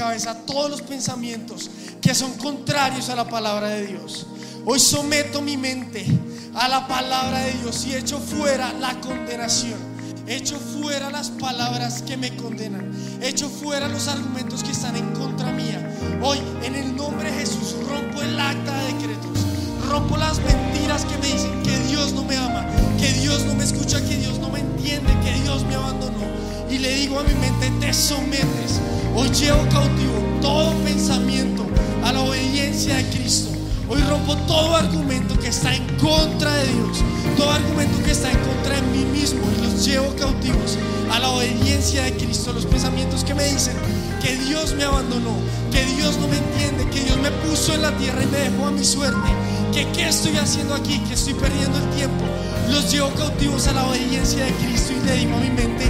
cabeza todos los pensamientos que son contrarios a la palabra de Dios. Hoy someto mi mente a la palabra de Dios y echo fuera la condenación. Echo fuera las palabras que me condenan. Echo fuera los argumentos que están en contra mía. Hoy, en el nombre de Jesús, rompo el acta de decretos. Rompo las mentiras que me dicen que Dios no me ama, que Dios no me escucha, que Dios no me entiende, que Dios me abandonó. Y le digo a mi mente, te sometes Hoy llevo cautivo todo pensamiento a la obediencia de Cristo. Hoy rompo todo argumento que está en contra de Dios, todo argumento que está en contra de mí mismo y los llevo cautivos a la obediencia de Cristo. Los pensamientos que me dicen que Dios me abandonó, que Dios no me entiende, que Dios me puso en la tierra y me dejó a mi suerte, que qué estoy haciendo aquí, que estoy perdiendo el tiempo. Los llevo cautivos a la obediencia de Cristo y le digo a mi mente,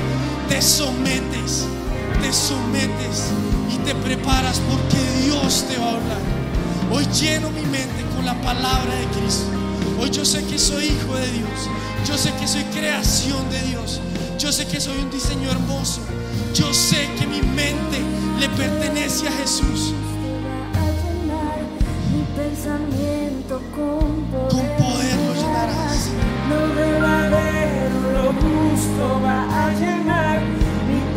te sometes, te sometes y te preparas porque Dios te va a hablar. Hoy lleno mi mente con la palabra de Cristo. Hoy yo sé que soy hijo de Dios. Yo sé que soy creación de Dios. Yo sé que soy un diseño hermoso. Yo sé que mi mente le pertenece a Jesús. mi pensamiento con poder. Con poder lo llenarás. Lo verdadero, lo justo va a llenar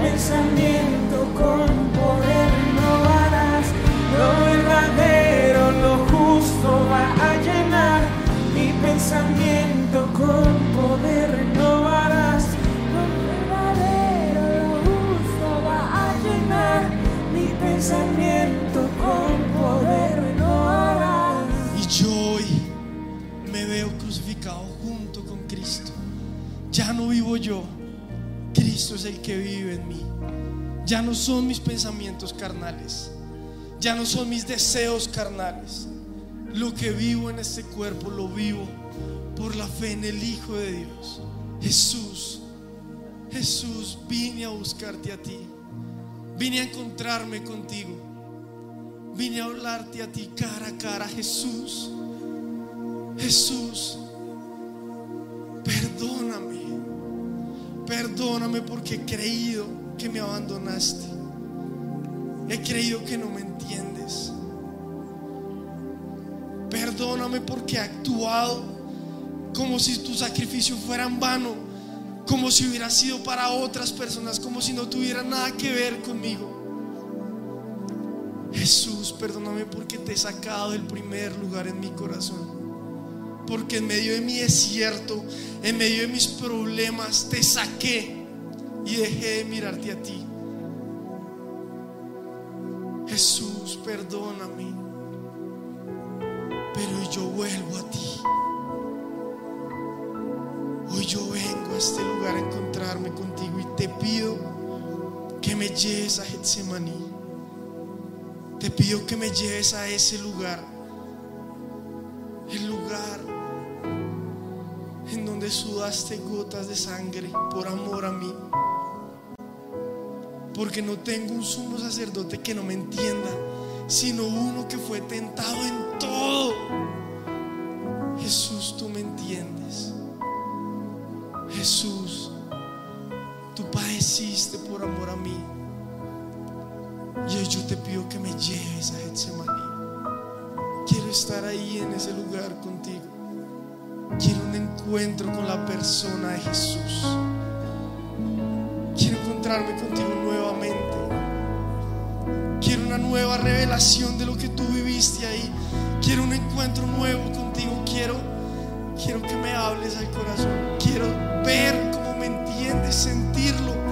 pensamiento con poder no harás. Lo verdadero, lo justo va a llenar mi pensamiento con poder no harás. Lo verdadero, lo justo va a llenar mi pensamiento con poder no harás. Y yo hoy me veo crucificado junto con Cristo. Ya no vivo yo. Cristo es el que vive en mí. Ya no son mis pensamientos carnales. Ya no son mis deseos carnales. Lo que vivo en este cuerpo lo vivo por la fe en el Hijo de Dios. Jesús, Jesús, vine a buscarte a ti. Vine a encontrarme contigo. Vine a hablarte a ti cara a cara, Jesús. Jesús, perdóname. Perdóname porque he creído que me abandonaste. He creído que no me entiendes. Perdóname porque he actuado como si tu sacrificio fuera en vano, como si hubiera sido para otras personas, como si no tuviera nada que ver conmigo. Jesús, perdóname porque te he sacado del primer lugar en mi corazón. Porque en medio de mi desierto, en medio de mis problemas, te saqué y dejé de mirarte a ti. Jesús, perdóname. Pero yo vuelvo a ti. Hoy yo vengo a este lugar a encontrarme contigo y te pido que me lleves a Getsemaní. Te pido que me lleves a ese lugar. El lugar en donde sudaste gotas de sangre por amor a mí. Porque no tengo un sumo sacerdote que no me entienda, sino uno que fue tentado en todo. Jesús, tú me entiendes. Jesús, tú padeciste por amor a mí. Y hoy yo te pido que me lleves a Getsemaní. Estar ahí en ese lugar contigo. Quiero un encuentro con la persona de Jesús. Quiero encontrarme contigo nuevamente. Quiero una nueva revelación de lo que tú viviste ahí. Quiero un encuentro nuevo contigo. Quiero, quiero que me hables al corazón. Quiero ver cómo me entiendes, sentirlo.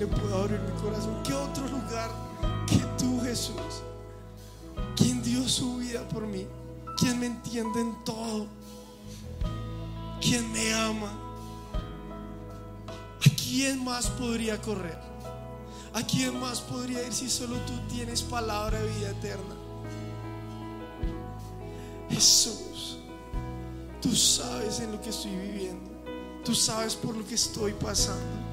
Le puedo abrir mi corazón. ¿Qué otro lugar que tú, Jesús? Quien dio su vida por mí, quien me entiende en todo, quien me ama. ¿A quién más podría correr? ¿A quién más podría ir si solo tú tienes palabra de vida eterna? Jesús, tú sabes en lo que estoy viviendo. Tú sabes por lo que estoy pasando.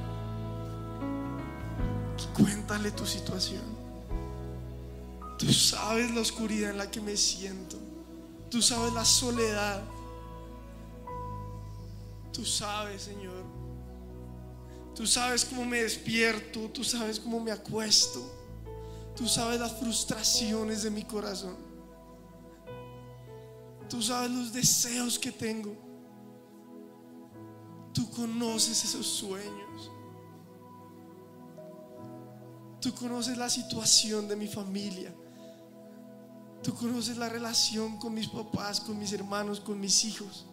Cuéntale tu situación. Tú sabes la oscuridad en la que me siento. Tú sabes la soledad. Tú sabes, Señor. Tú sabes cómo me despierto, tú sabes cómo me acuesto, tú sabes las frustraciones de mi corazón, tú sabes los deseos que tengo, tú conoces esos sueños, tú conoces la situación de mi familia, tú conoces la relación con mis papás, con mis hermanos, con mis hijos.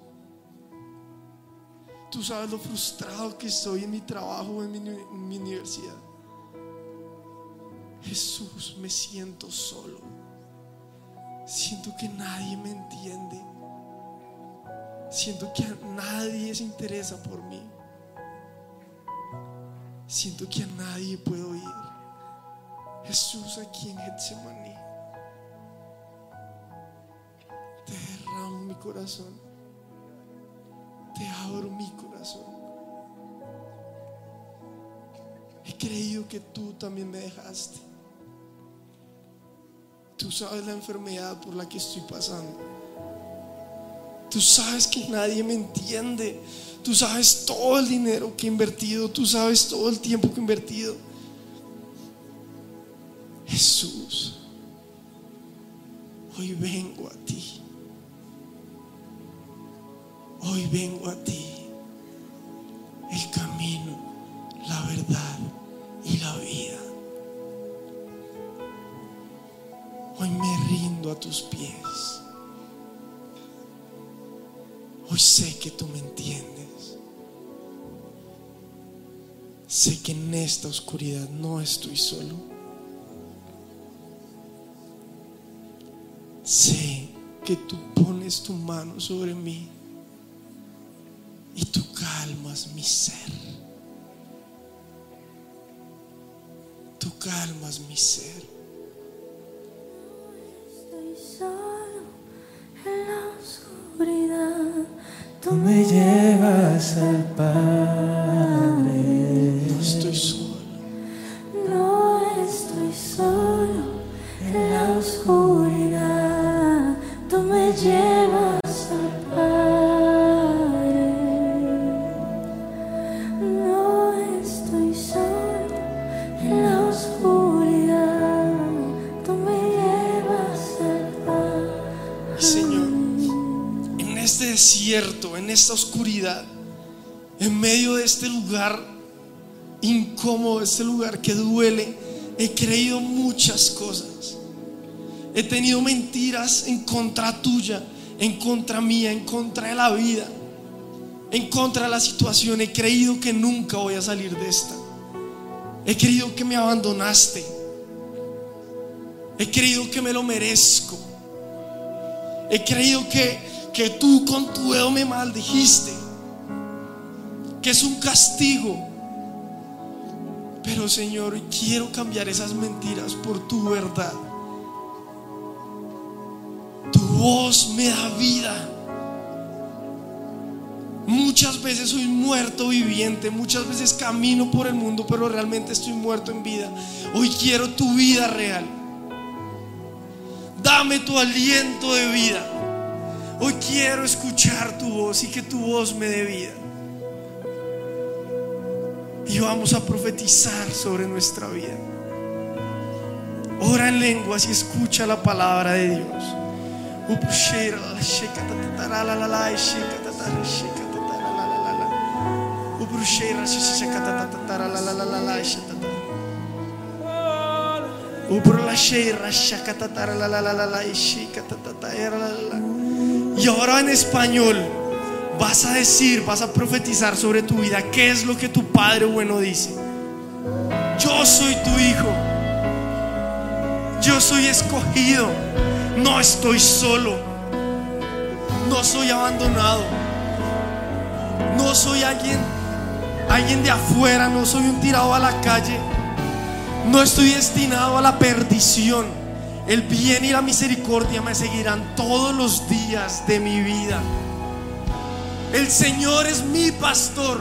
Tú sabes lo frustrado que estoy en mi trabajo en mi, en mi universidad. Jesús, me siento solo. Siento que nadie me entiende. Siento que a nadie se interesa por mí. Siento que a nadie puedo oír. Jesús aquí en Getsemaní. Te derramo mi corazón. Te abro mi corazón. He creído que tú también me dejaste. Tú sabes la enfermedad por la que estoy pasando. Tú sabes que nadie me entiende. Tú sabes todo el dinero que he invertido. Tú sabes todo el tiempo que he invertido. Jesús, hoy vengo a ti. Hoy vengo a ti. El camino, la verdad y la vida. Hoy me rindo a tus pies. Hoy sé que tú me entiendes. Sé que en esta oscuridad no estoy solo. Sé que tú pones tu mano sobre mí y tú calmas mi ser. Tú calmas mi ser. Estoy solo en la oscuridad. Tú me llevas al Padre. En esta oscuridad, en medio de este lugar incómodo, este lugar que duele, he creído muchas cosas. He tenido mentiras en contra tuya, en contra mía, en contra de la vida, en contra de la situación. He creído que nunca voy a salir de esta. He creído que me abandonaste. He creído que me lo merezco. He creído que, que tú con tu dedo me maldijiste, que es un castigo. Pero Señor, quiero cambiar esas mentiras por tu verdad. Tu voz me da vida. Muchas veces soy muerto viviente, muchas veces camino por el mundo, pero realmente estoy muerto en vida. Hoy quiero tu vida real. Dame tu aliento de vida. Hoy quiero escuchar tu voz y que tu voz me dé vida. Y vamos a profetizar sobre nuestra vida. Ora en lenguas y escucha la palabra de Dios. Y ahora en español vas a decir, vas a profetizar sobre tu vida qué es lo que tu Padre bueno dice. Yo soy tu hijo. Yo soy escogido. No estoy solo. No soy abandonado. No soy alguien alguien de afuera, no soy un tirado a la calle. No estoy destinado a la perdición. El bien y la misericordia me seguirán todos los días de mi vida. El Señor es mi pastor.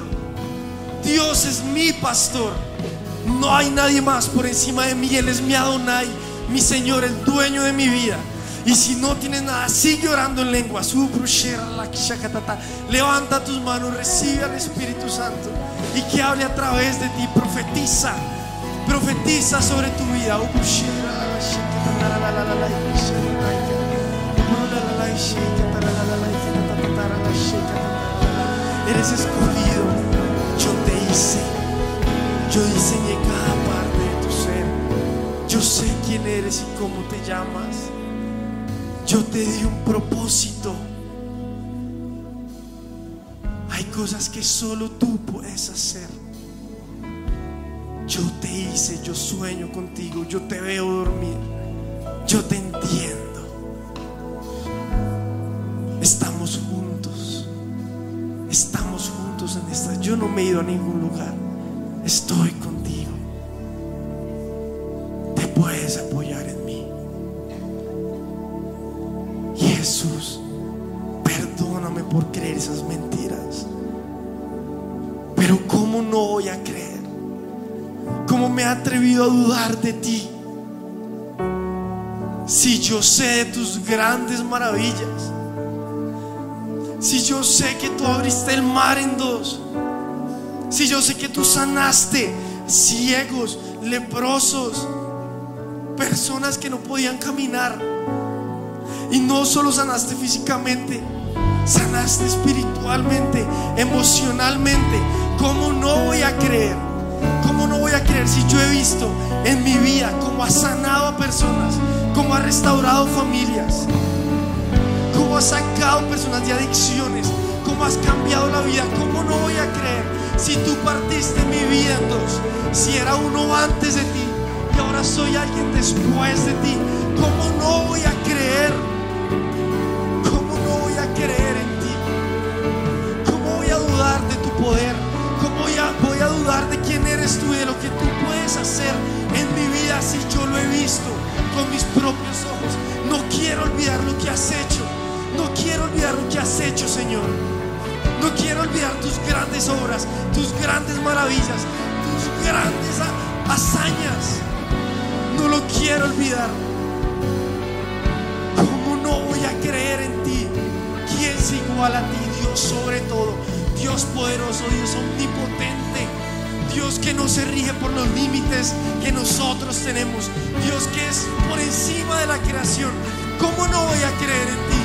Dios es mi pastor. No hay nadie más por encima de mí. Él es mi Adonai, mi Señor, el dueño de mi vida. Y si no tienes nada, sigue orando en lengua. Levanta tus manos, recibe al Espíritu Santo y que hable a través de ti. Profetiza, profetiza sobre tu vida. Eres escogido, yo te hice, yo diseñé cada parte de tu ser. Yo sé quién eres y cómo te llamas. Yo te di un propósito. Hay cosas que solo tú puedes hacer. Yo te hice, yo sueño contigo, yo te veo dormir, yo te entiendo. Estamos juntos, estamos juntos en esta. Yo no me he ido a ningún lugar, estoy contigo. Te puedes apoyar en mí. Jesús, perdóname por creer esas mentiras. Pero ¿cómo no voy a creer? ¿Cómo me he atrevido a dudar de ti? Yo sé de tus grandes maravillas. Si yo sé que tú abriste el mar en dos. Si yo sé que tú sanaste ciegos, leprosos, personas que no podían caminar. Y no solo sanaste físicamente, sanaste espiritualmente, emocionalmente. ¿Cómo no voy a creer? ¿Cómo no voy a creer si yo he visto en mi vida cómo has sanado a personas, cómo has restaurado familias, cómo has sacado personas de adicciones, cómo has cambiado la vida? ¿Cómo no voy a creer si tú partiste mi vida en dos? Si era uno antes de ti y ahora soy alguien después de ti. ¿Cómo no voy a creer? ¿Cómo no voy a creer en ti? ¿Cómo voy a dudar de tu poder? ¿Cómo voy a, voy a dudar de eres y lo que tú puedes hacer en mi vida si yo lo he visto con mis propios ojos? No quiero olvidar lo que has hecho. No quiero olvidar lo que has hecho, Señor. No quiero olvidar tus grandes obras, tus grandes maravillas, tus grandes ha- hazañas. No lo quiero olvidar. ¿Cómo no voy a creer en ti? ¿Quién se iguala a ti? Dios sobre todo. Dios poderoso, Dios omnipotente. Dios que no se rige por los límites que nosotros tenemos. Dios que es por encima de la creación. ¿Cómo no voy a creer en ti?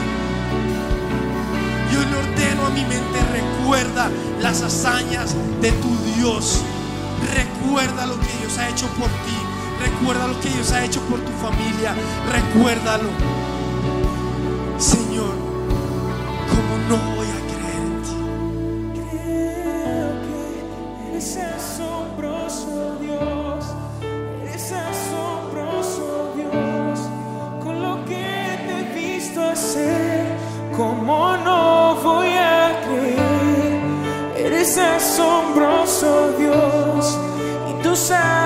Yo le ordeno a mi mente, recuerda las hazañas de tu Dios. Recuerda lo que Dios ha hecho por ti. Recuerda lo que Dios ha hecho por tu familia. Recuérdalo. Señor, ¿cómo no y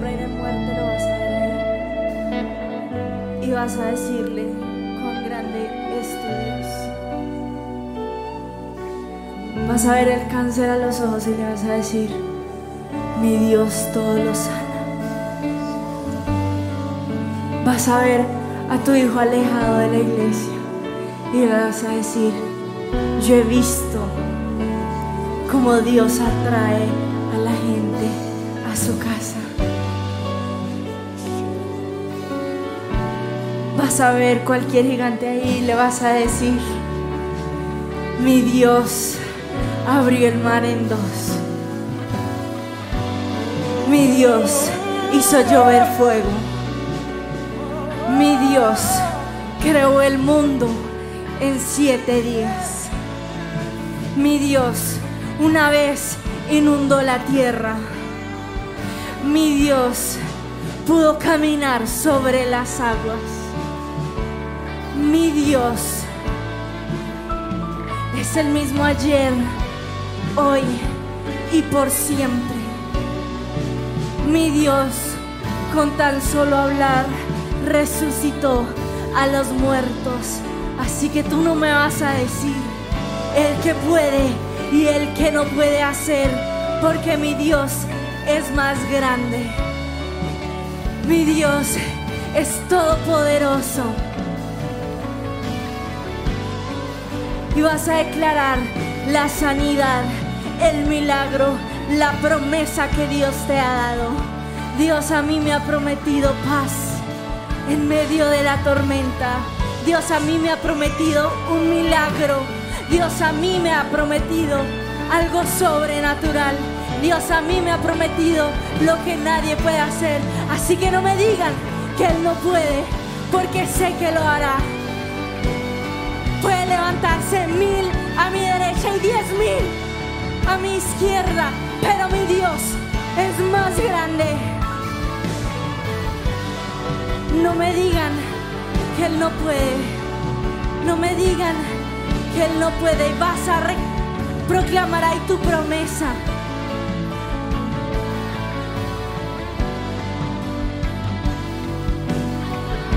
sombra y de muerte lo vas a ver. Y vas a decirle, cuán grande es tu Dios. Vas a ver el cáncer a los ojos y le vas a decir, mi Dios todo lo sana. Vas a ver a tu hijo alejado de la iglesia y le vas a decir, yo he visto cómo Dios atrae a la gente a su casa. Vas a ver cualquier gigante ahí le vas a decir, mi Dios abrió el mar en dos. Mi Dios hizo llover fuego. Mi Dios creó el mundo en siete días. Mi Dios una vez inundó la tierra. Mi Dios pudo caminar sobre las aguas. Mi Dios es el mismo ayer, hoy y por siempre. Mi Dios, con tan solo hablar, resucitó a los muertos. Así que tú no me vas a decir el que puede y el que no puede hacer, porque mi Dios es más grande. Mi Dios es todopoderoso. Y vas a declarar la sanidad, el milagro, la promesa que Dios te ha dado. Dios a mí me ha prometido paz en medio de la tormenta. Dios a mí me ha prometido un milagro. Dios a mí me ha prometido algo sobrenatural. Dios a mí me ha prometido lo que nadie puede hacer. Así que no me digan que Él no puede, porque sé que lo hará. Puede levantarse mil a mi derecha y diez mil a mi izquierda, pero mi Dios es más grande. No me digan que Él no puede. No me digan que Él no puede. Y vas a proclamar ahí tu promesa.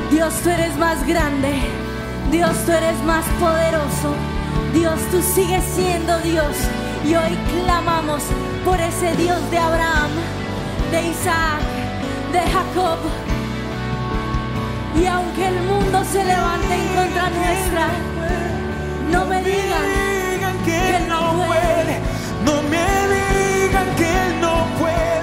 Dios, tú eres más grande. Dios, tú eres más poderoso. Dios, tú sigues siendo Dios. Y hoy clamamos por ese Dios de Abraham, de Isaac, de Jacob. Y aunque el mundo se levante en contra nuestra, no me digan que él no puede, no me digan que él no puede,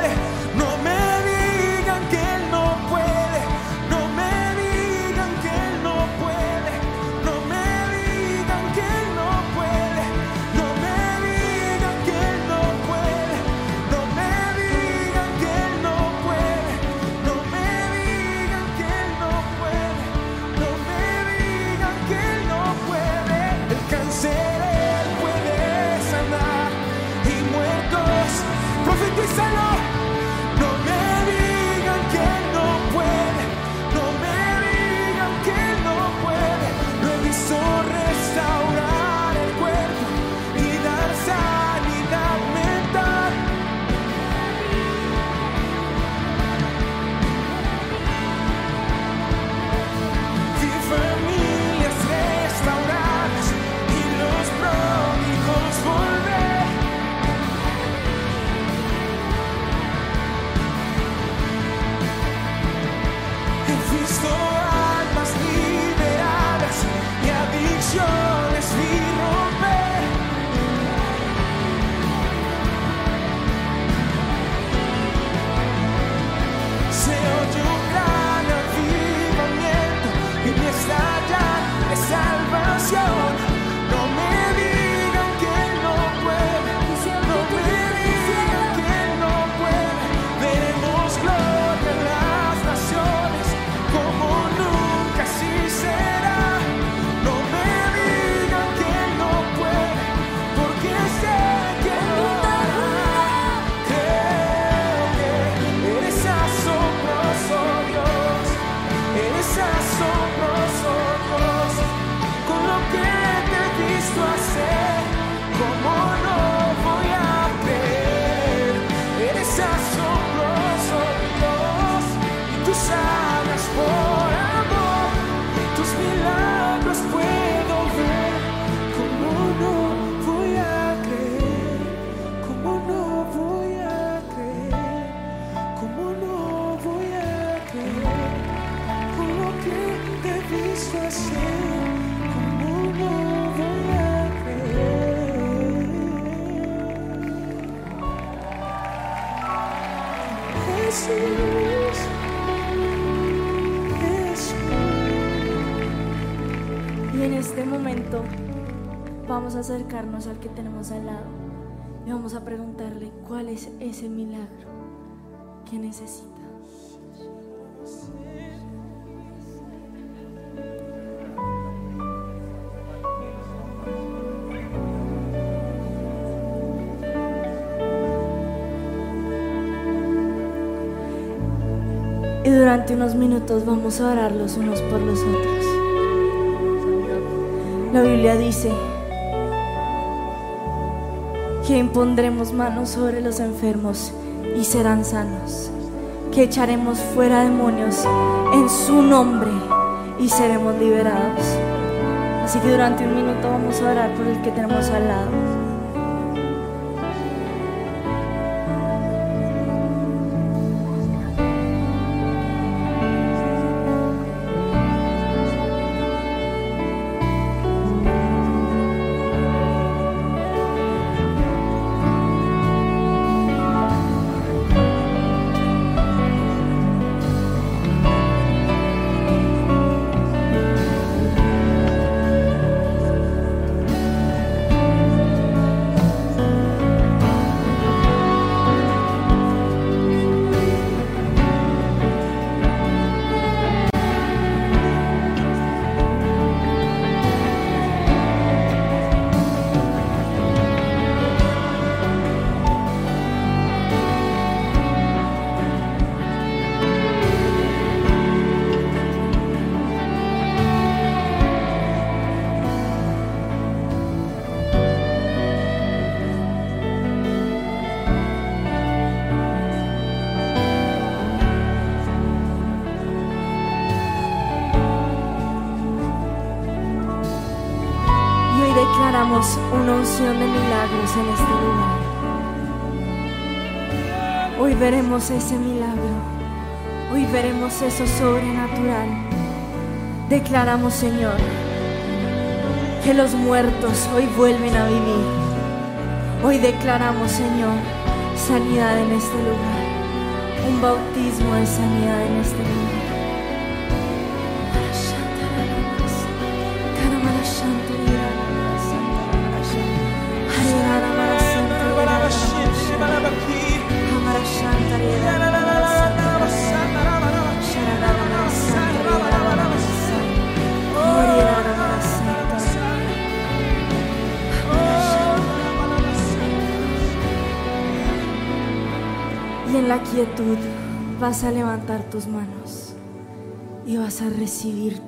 momento vamos a acercarnos al que tenemos al lado y vamos a preguntarle cuál es ese milagro que necesita. Y durante unos minutos vamos a orar los unos por los otros. La Biblia dice que impondremos manos sobre los enfermos y serán sanos, que echaremos fuera demonios en su nombre y seremos liberados. Así que durante un minuto vamos a orar por el que tenemos al lado. De milagros en este lugar. Hoy veremos ese milagro. Hoy veremos eso sobrenatural. Declaramos, Señor, que los muertos hoy vuelven a vivir. Hoy declaramos, Señor, sanidad en este lugar. Un bautismo de sanidad en este lugar. En la quietud vas a levantar tus manos y vas a recibir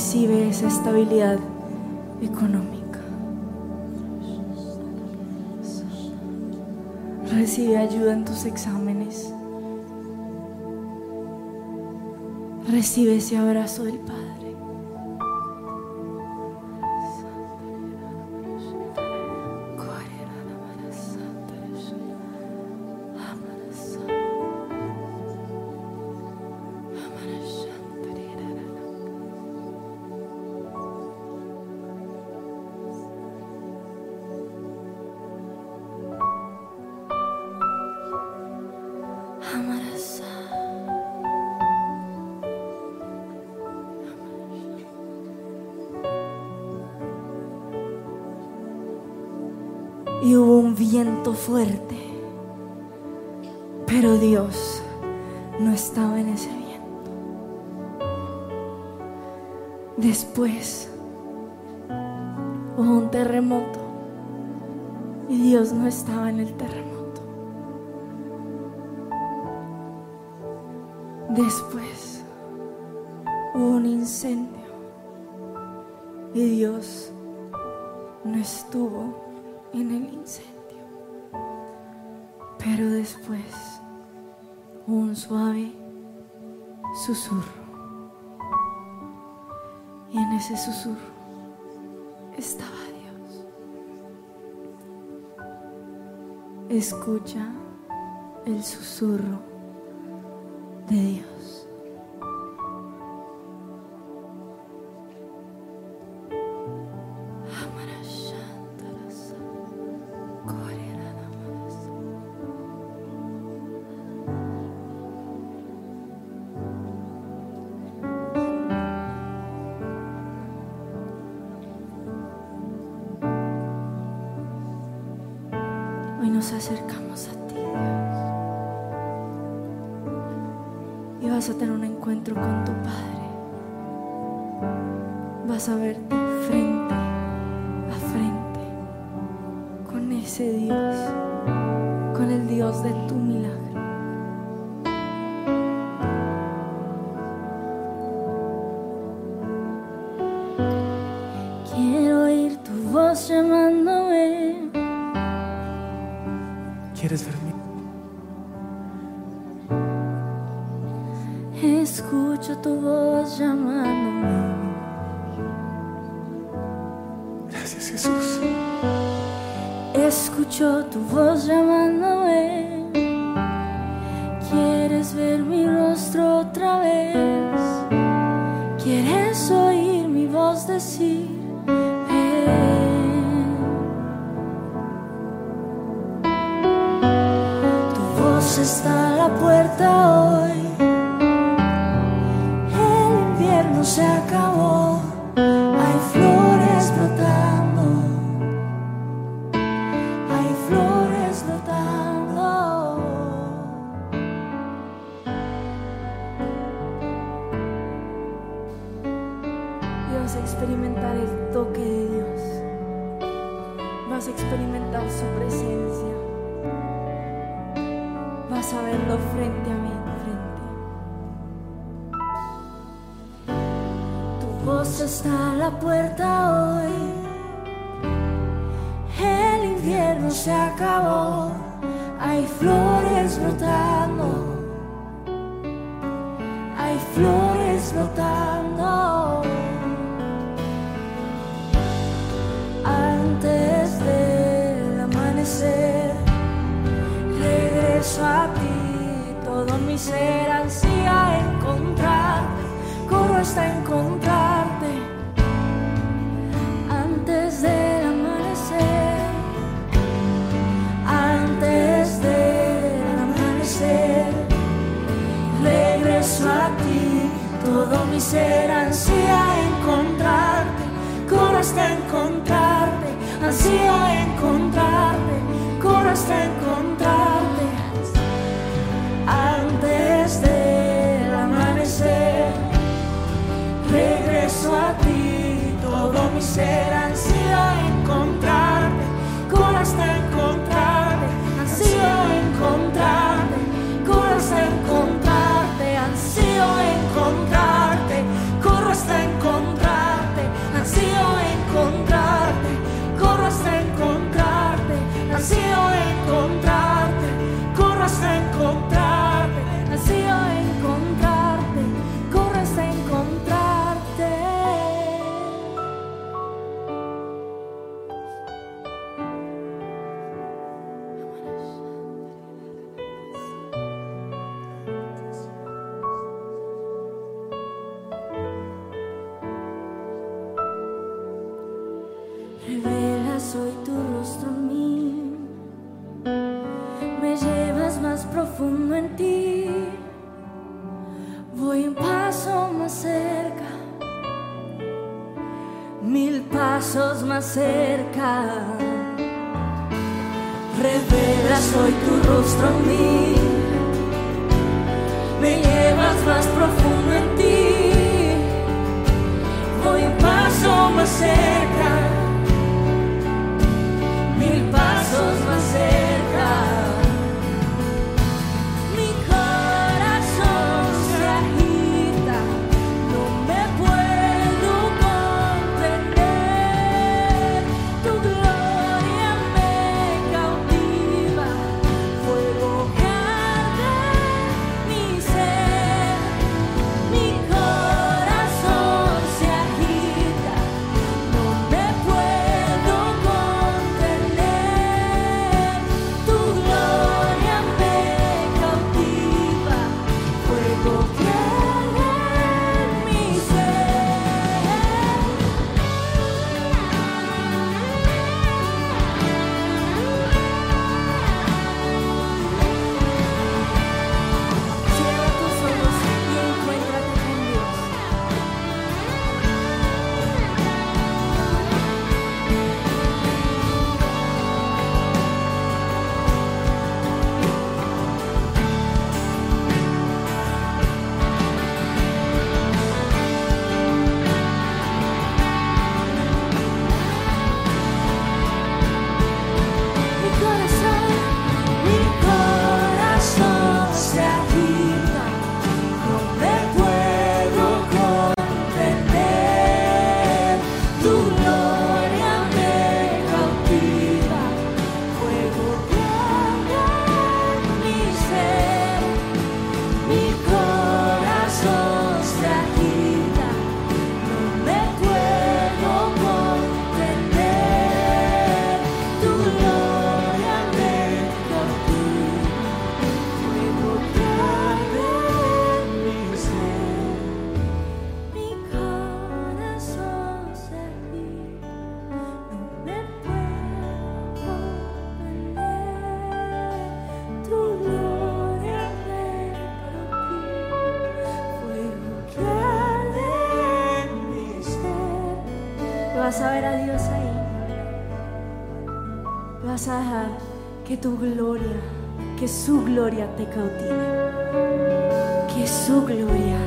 Recibe esa estabilidad económica. Recibe ayuda en tus exámenes. Recibe ese abrazo del Padre. Viento fuerte. Pero Dios no estaba en ese viento. Después hubo un terremoto y Dios no estaba en el terremoto. Después Escucha el susurro de Dios. Jesús. Escucho tu voz llamándome. Quieres ver mi rostro otra vez. Quieres oír mi voz decir. "Ven". Tu voz está a la puerta hoy. El invierno se acabó. puerta hoy. El invierno se acabó, hay flores brotando. Hay flores brotando. Antes del amanecer, regreso a ti todo mi ser. será ansía encontrarte, corro hasta encontrarte, ansía encontrarte, corro hasta encontrarte antes del amanecer. Regreso a ti todo mi ser. gloria te cautive, que su gloria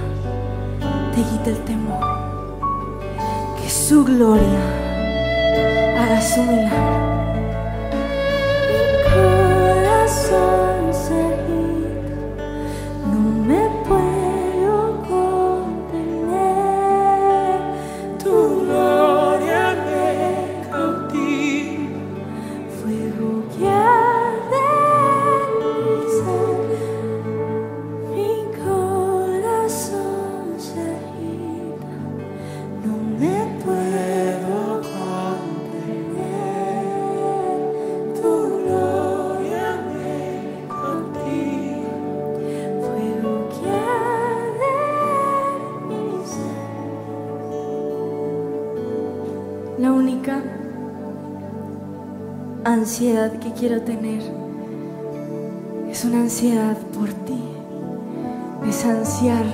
te quite el temor, que su gloria haga su milagro. Quiero tener es una ansiedad por ti. Es ansiar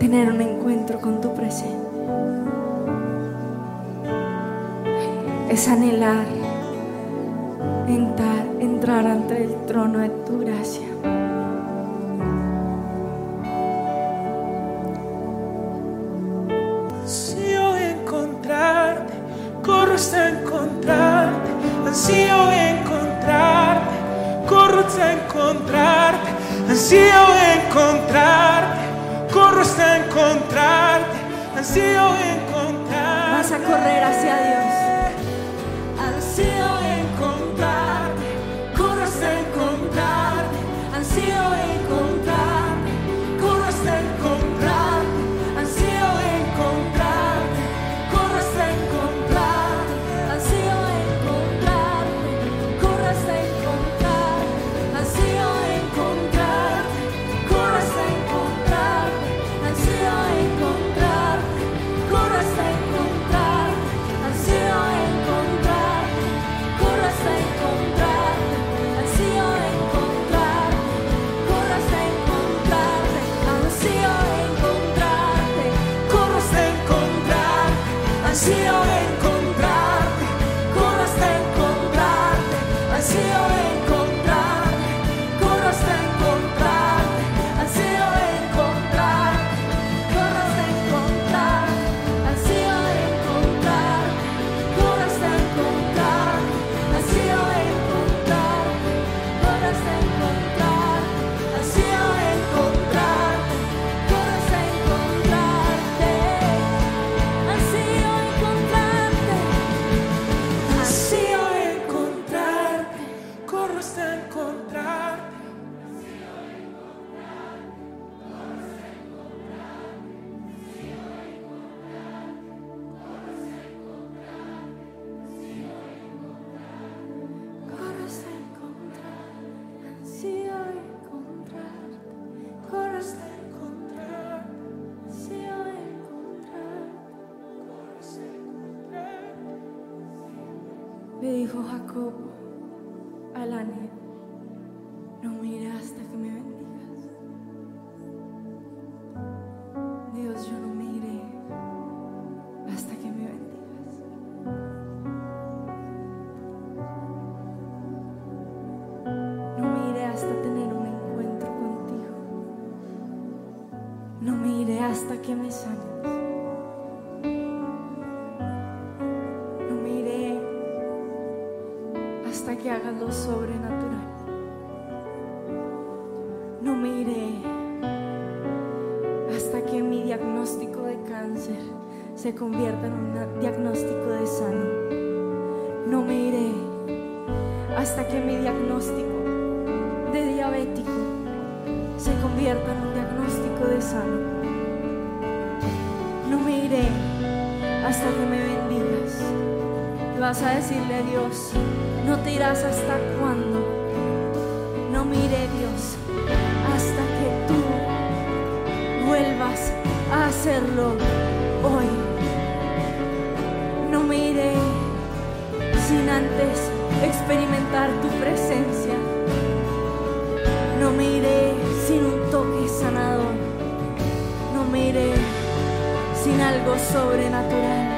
tener un encuentro con tu presencia. Es anhelar entrar, entrar ante el trono de tu gracia. Ansío encontrarte, corro hasta encontrarte, ansío hasta encontrarte, ansío encontrarte, corro hasta encontrarte, ansío encontrarte. Vas a correr hacia Dios. No mire hasta que me sanes. No mire hasta que hagas lo sobrenatural. No mire hasta que mi diagnóstico de cáncer se convierta en un diagnóstico de sano. No mire hasta que mi diagnóstico de diabético se convierta en un diagnóstico de sano. No me iré hasta que me bendigas. Y vas a decirle a Dios, no te irás hasta cuándo. No me iré, Dios, hasta que tú vuelvas a hacerlo hoy. No me iré sin antes experimentar tu presencia. Me iré sin un toque sanador. No me iré sin algo sobrenatural.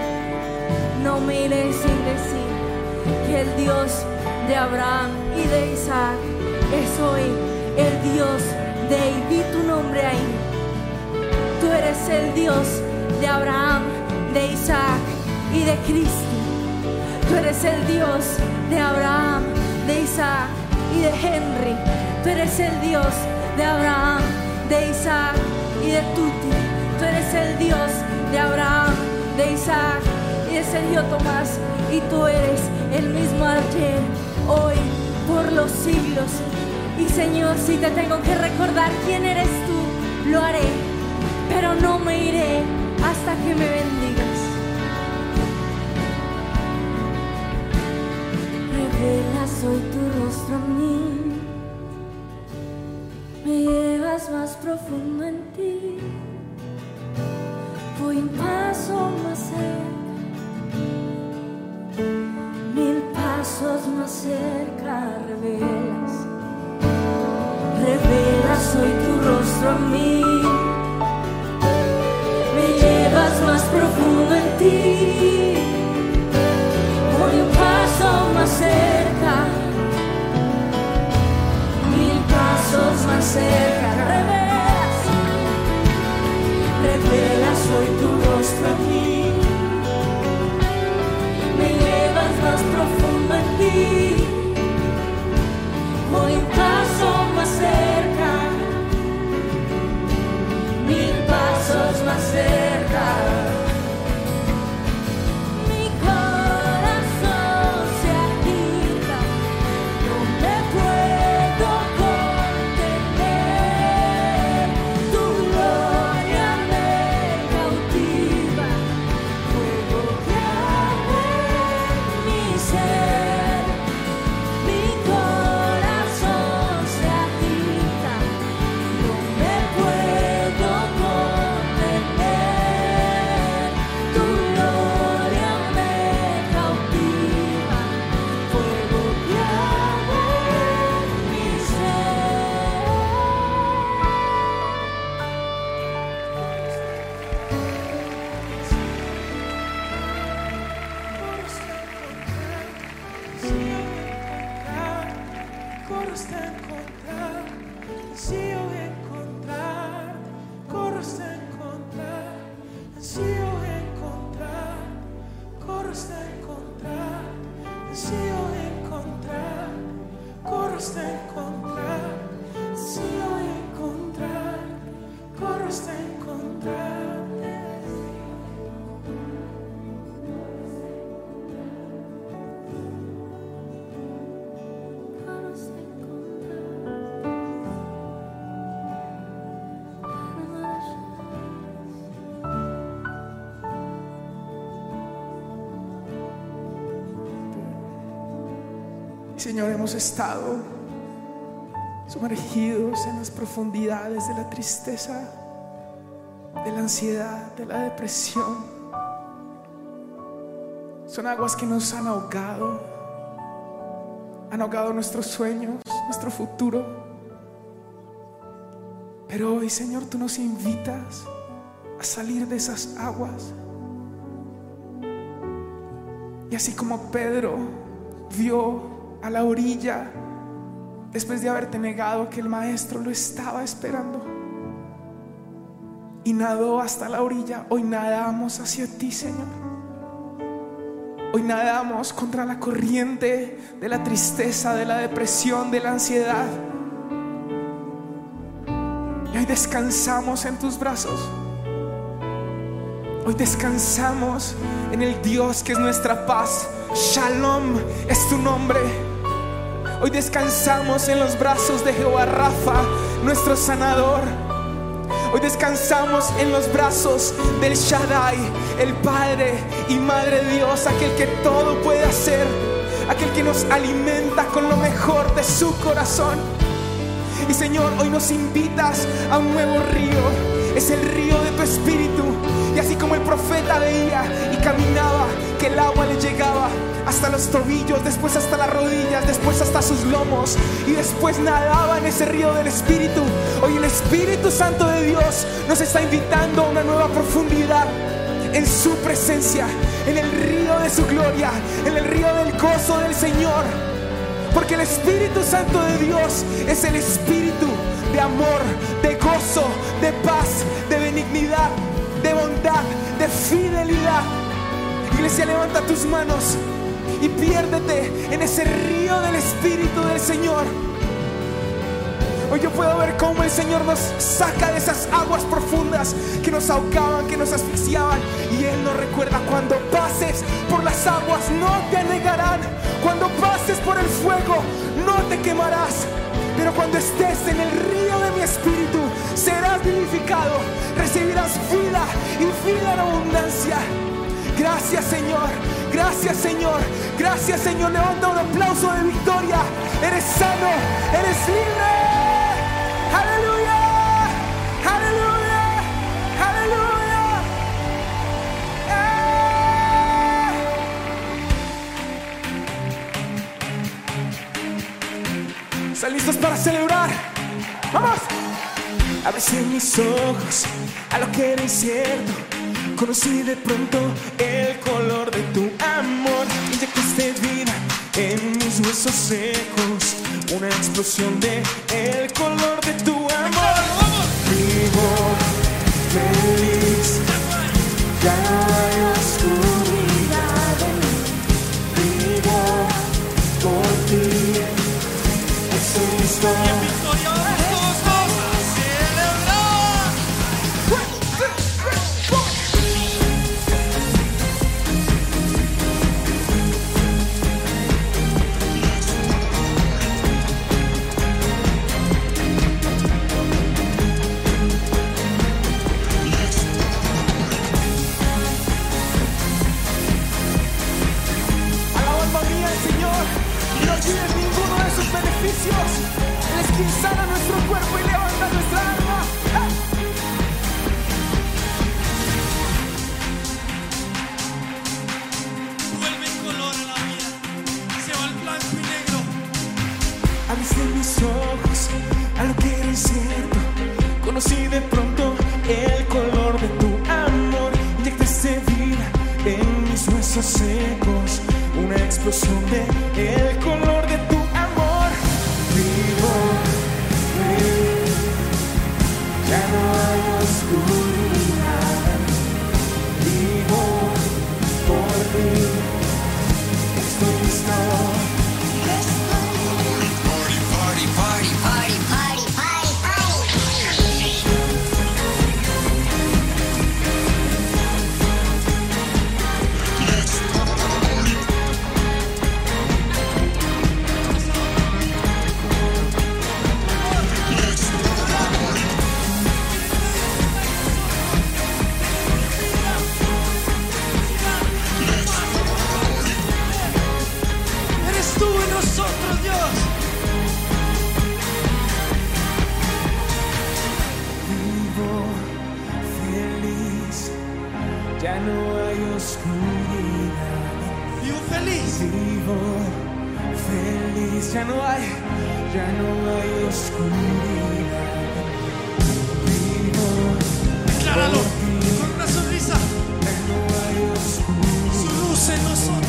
No me iré sin decir que el Dios de Abraham y de Isaac es hoy el Dios de y di tu nombre ahí. Tú eres el Dios de Abraham, de Isaac y de Cristo. Tú eres el Dios de Abraham, de Isaac y de Henry. Tú eres el Dios de Abraham, de Isaac y de Tuti. Tú eres el Dios de Abraham, de Isaac y de Sergio Tomás. Y tú eres el mismo ayer, hoy, por los siglos. Y Señor, si te tengo que recordar quién eres tú, lo haré. Pero no me iré hasta que me bendigas. Revelas hoy tu rostro a mí. Más profundo en ti. Voy un paso más cerca, mil pasos más cerca revelas, revelas hoy tu rostro a mí, me llevas más profundo en ti, voy un paso más cerca, mil pasos más cerca, estado sumergidos en las profundidades de la tristeza, de la ansiedad, de la depresión. Son aguas que nos han ahogado, han ahogado nuestros sueños, nuestro futuro. Pero hoy, Señor, tú nos invitas a salir de esas aguas. Y así como Pedro vio a la orilla después de haberte negado que el maestro lo estaba esperando y nadó hasta la orilla, hoy nadamos hacia ti, Señor. Hoy nadamos contra la corriente de la tristeza, de la depresión, de la ansiedad. Y hoy descansamos en tus brazos. Hoy descansamos en el Dios que es nuestra paz. Shalom es tu nombre. Hoy descansamos en los brazos de Jehová Rafa, nuestro sanador. Hoy descansamos en los brazos del Shaddai, el Padre y Madre Dios, aquel que todo puede hacer, aquel que nos alimenta con lo mejor de su corazón. Y Señor, hoy nos invitas a un nuevo río, es el río de tu espíritu. Y así como el profeta veía y caminaba, que el agua le llegaba hasta los tobillos, después hasta las rodillas, después hasta sus lomos y después nadaba en ese río del Espíritu. Hoy el Espíritu Santo de Dios nos está invitando a una nueva profundidad en su presencia, en el río de su gloria, en el río del gozo del Señor. Porque el Espíritu Santo de Dios es el Espíritu de amor, de gozo, de paz, de benignidad, de bondad, de fidelidad. Iglesia, levanta tus manos y piérdete en ese río del Espíritu del Señor. Hoy yo puedo ver cómo el Señor nos saca de esas aguas profundas que nos ahogaban, que nos asfixiaban. Y Él nos recuerda, cuando pases por las aguas no te anegarán. Cuando pases por el fuego no te quemarás. Pero cuando estés en el río de mi espíritu, serás vivificado, recibirás vida y vida en abundancia. Gracias Señor, gracias Señor, gracias Señor. Levanta un aplauso de victoria. Eres sano, eres libre. Aleluya, aleluya, aleluya. Eh. ¿Están listos para celebrar? ¡Vamos! Abrese mis ojos a lo que era incierto Conocí de pronto el color de tu amor. Inyectaste vida en mis huesos secos. Una explosión de el color de tu amor. Vivo feliz. Ya oscuridad. Vivo por ti. Estoy listo. Victoria, ya no hay oscuridad. Vivo feliz. Vivo feliz, ya no hay, ya no hay oscuridad. Vivo, Decláralo con una sonrisa. ya no hay oscuridad. Su luz en nosotros.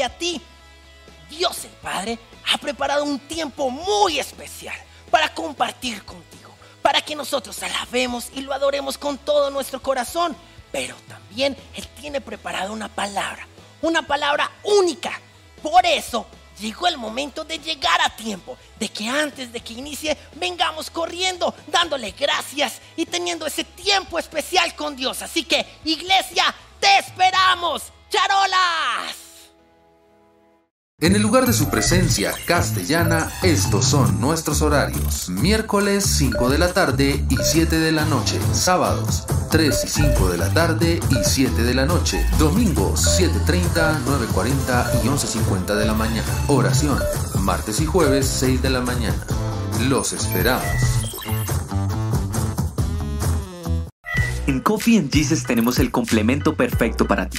A ti. Dios el Padre ha preparado un tiempo muy especial para compartir contigo, para que nosotros alabemos y lo adoremos con todo nuestro corazón. Pero también Él tiene preparada una palabra, una palabra única. Por eso llegó el momento de llegar a tiempo, de que antes de que inicie vengamos corriendo, dándole gracias y teniendo ese tiempo especial con Dios. Así que, iglesia, te esperamos. ¡Charolas! En el lugar de su presencia castellana, estos son nuestros horarios. Miércoles 5 de la tarde y 7 de la noche. Sábados 3 y 5 de la tarde y 7 de la noche. Domingos 7.30, 9.40 y 11.50 de la mañana. Oración. Martes y jueves 6 de la mañana. Los esperamos. En Coffee and Jesus tenemos el complemento perfecto para ti.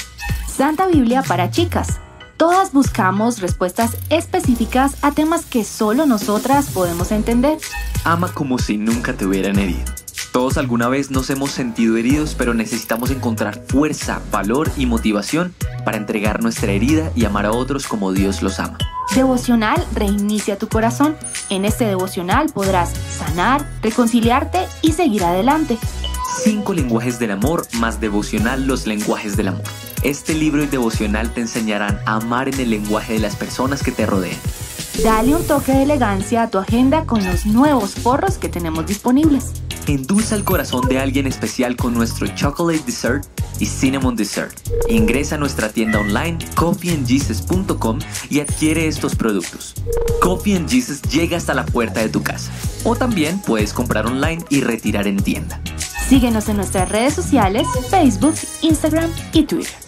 Santa Biblia para chicas Todas buscamos respuestas específicas a temas que solo nosotras podemos entender. Ama como si nunca te hubieran herido. Todos alguna vez nos hemos sentido heridos, pero necesitamos encontrar fuerza, valor y motivación para entregar nuestra herida y amar a otros como Dios los ama. Devocional reinicia tu corazón. En este devocional podrás sanar, reconciliarte y seguir adelante. Cinco lenguajes del amor más devocional los lenguajes del amor. Este libro y devocional te enseñarán a amar en el lenguaje de las personas que te rodean. Dale un toque de elegancia a tu agenda con los nuevos forros que tenemos disponibles. Endulza el corazón de alguien especial con nuestro Chocolate Dessert y Cinnamon Dessert. Ingresa a nuestra tienda online coffeeandjesus.com y adquiere estos productos. Coffee and Jesus llega hasta la puerta de tu casa. O también puedes comprar online y retirar en tienda. Síguenos en nuestras redes sociales, Facebook, Instagram y Twitter.